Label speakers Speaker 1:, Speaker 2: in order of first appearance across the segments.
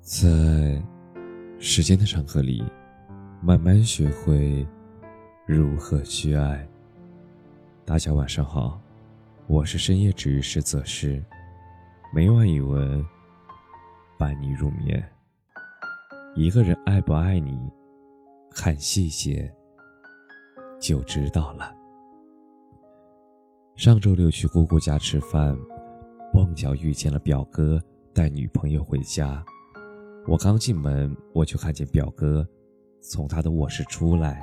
Speaker 1: 在时间的长河里，慢慢学会如何去爱。大家晚上好，我是深夜治愈师泽师，每晚一文伴你入眠。一个人爱不爱你，看细节就知道了。上周六去姑姑家吃饭，碰巧遇见了表哥带女朋友回家。我刚进门，我就看见表哥从他的卧室出来，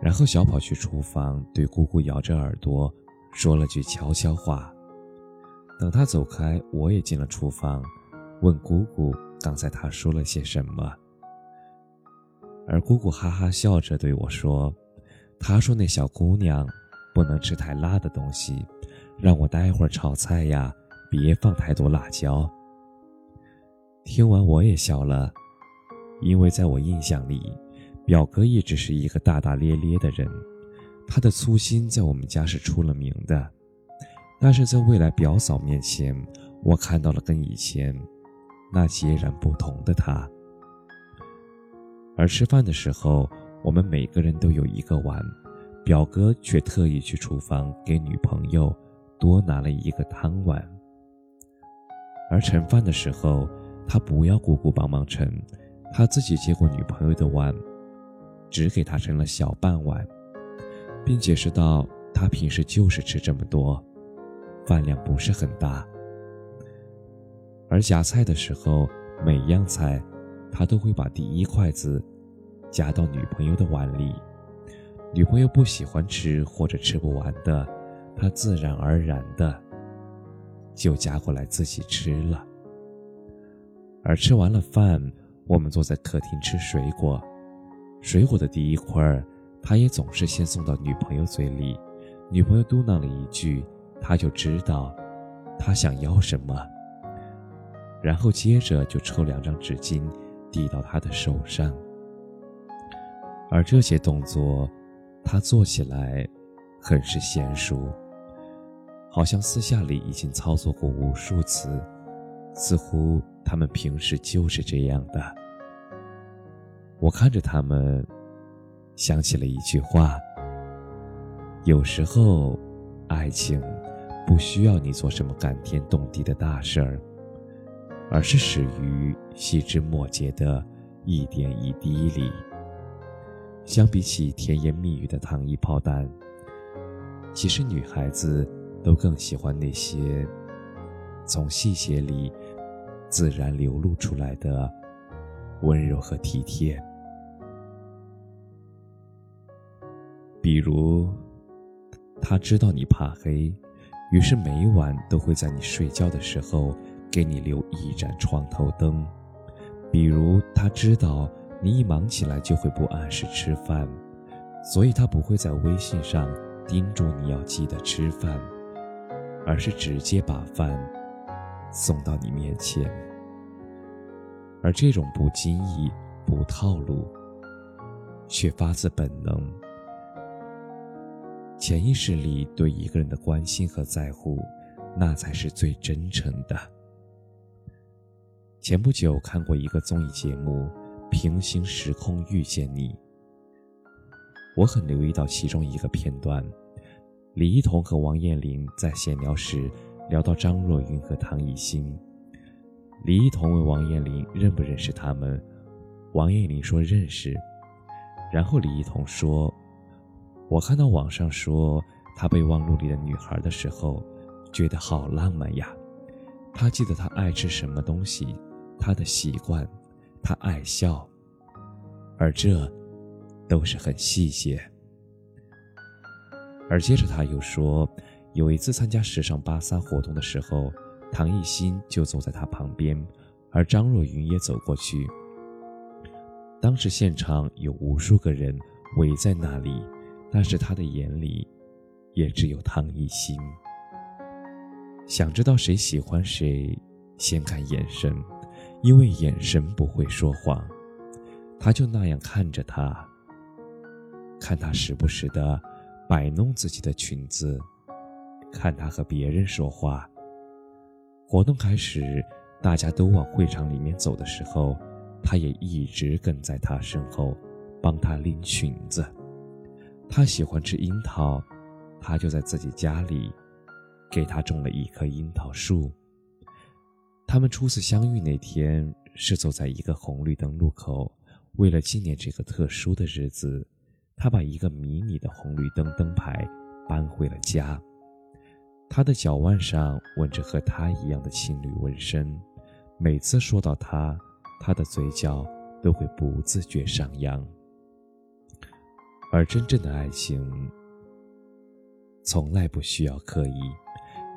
Speaker 1: 然后小跑去厨房，对姑姑摇着耳朵说了句悄悄话。等他走开，我也进了厨房，问姑姑刚才他说了些什么。而姑姑哈哈笑着对我说：“他说那小姑娘不能吃太辣的东西，让我待会儿炒菜呀，别放太多辣椒。”听完我也笑了，因为在我印象里，表哥一直是一个大大咧咧的人，他的粗心在我们家是出了名的。但是在未来表嫂面前，我看到了跟以前那截然不同的他。而吃饭的时候，我们每个人都有一个碗，表哥却特意去厨房给女朋友多拿了一个汤碗。而盛饭的时候，他不要姑姑帮忙盛，他自己接过女朋友的碗，只给她盛了小半碗，并解释道：“他平时就是吃这么多，饭量不是很大。”而夹菜的时候，每样菜，他都会把第一筷子夹到女朋友的碗里，女朋友不喜欢吃或者吃不完的，他自然而然的就夹过来自己吃了。而吃完了饭，我们坐在客厅吃水果。水果的第一块，他也总是先送到女朋友嘴里。女朋友嘟囔了一句，他就知道他想要什么。然后接着就抽两张纸巾递到他的手上。而这些动作，他做起来很是娴熟，好像私下里已经操作过无数次。似乎他们平时就是这样的。我看着他们，想起了一句话：有时候，爱情不需要你做什么感天动地的大事儿，而是始于细枝末节的一点一滴里。相比起甜言蜜语的糖衣炮弹，其实女孩子都更喜欢那些从细节里。自然流露出来的温柔和体贴，比如，他知道你怕黑，于是每晚都会在你睡觉的时候给你留一盏床头灯；比如，他知道你一忙起来就会不按时吃饭，所以他不会在微信上叮嘱你要记得吃饭，而是直接把饭。送到你面前，而这种不经意、不套路，却发自本能，潜意识里对一个人的关心和在乎，那才是最真诚的。前不久看过一个综艺节目《平行时空遇见你》，我很留意到其中一个片段，李一桐和王彦霖在闲聊时。聊到张若昀和唐艺昕，李一桐问王彦霖认不认识他们，王彦霖说认识，然后李一桐说：“我看到网上说他备忘录里的女孩的时候，觉得好浪漫呀。他记得他爱吃什么东西，他的习惯，他爱笑，而这都是很细节。”而接着他又说。有一次参加时尚芭莎活动的时候，唐艺昕就坐在他旁边，而张若昀也走过去。当时现场有无数个人围在那里，但是他的眼里也只有唐艺昕。想知道谁喜欢谁，先看眼神，因为眼神不会说谎。他就那样看着他，看他时不时的摆弄自己的裙子。看他和别人说话。活动开始，大家都往会场里面走的时候，他也一直跟在他身后，帮他拎裙子。他喜欢吃樱桃，他就在自己家里给他种了一棵樱桃树。他们初次相遇那天是走在一个红绿灯路口，为了纪念这个特殊的日子，他把一个迷你的红绿灯灯牌搬回了家。他的脚腕上纹着和他一样的情侣纹身，每次说到他，他的嘴角都会不自觉上扬。而真正的爱情，从来不需要刻意。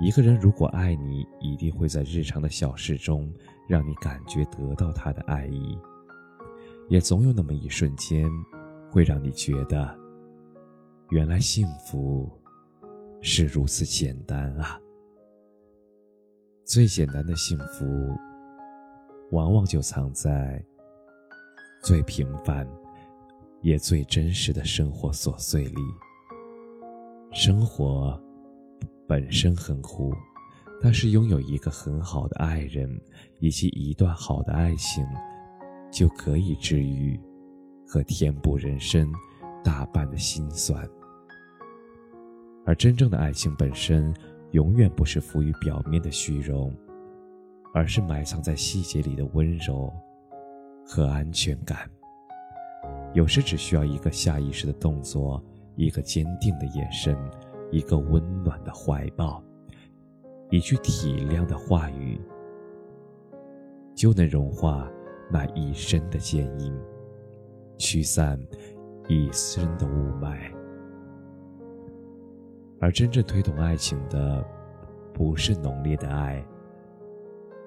Speaker 1: 一个人如果爱你，一定会在日常的小事中让你感觉得到他的爱意，也总有那么一瞬间，会让你觉得，原来幸福是如此简单啊！最简单的幸福，往往就藏在最平凡。也最真实的生活琐碎里。生活本身很苦，但是拥有一个很好的爱人以及一段好的爱情，就可以治愈和填补人生大半的心酸。而真正的爱情本身，永远不是浮于表面的虚荣，而是埋藏在细节里的温柔和安全感。有时只需要一个下意识的动作，一个坚定的眼神，一个温暖的怀抱，一句体谅的话语，就能融化那一身的坚硬，驱散一身的雾霾。而真正推动爱情的，不是浓烈的爱，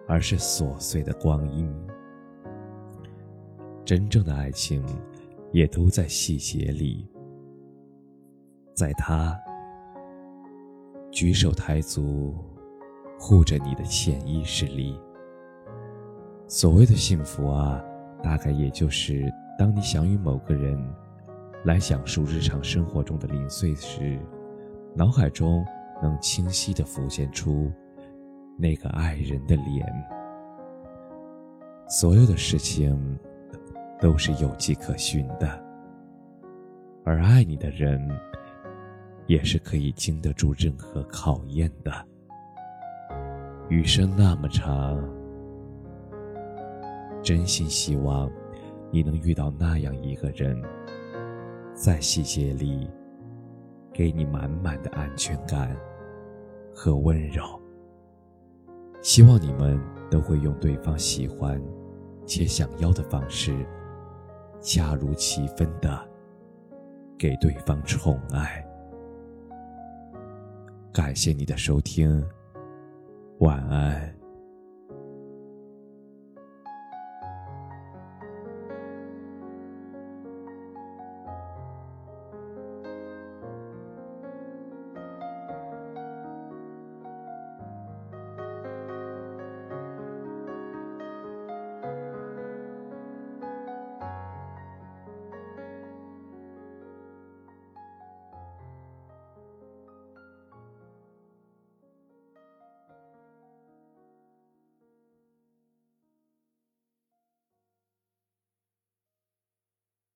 Speaker 1: 而是琐碎的光阴。真正的爱情。也都在细节里，在他举手抬足护着你的潜意识里。所谓的幸福啊，大概也就是当你想与某个人来讲述日常生活中的零碎时，脑海中能清晰的浮现出那个爱人的脸。所有的事情。都是有迹可循的，而爱你的人，也是可以经得住任何考验的。余生那么长，真心希望你能遇到那样一个人，在细节里给你满满的安全感和温柔。希望你们都会用对方喜欢且想要的方式。恰如其分的给对方宠爱。感谢你的收听，晚安。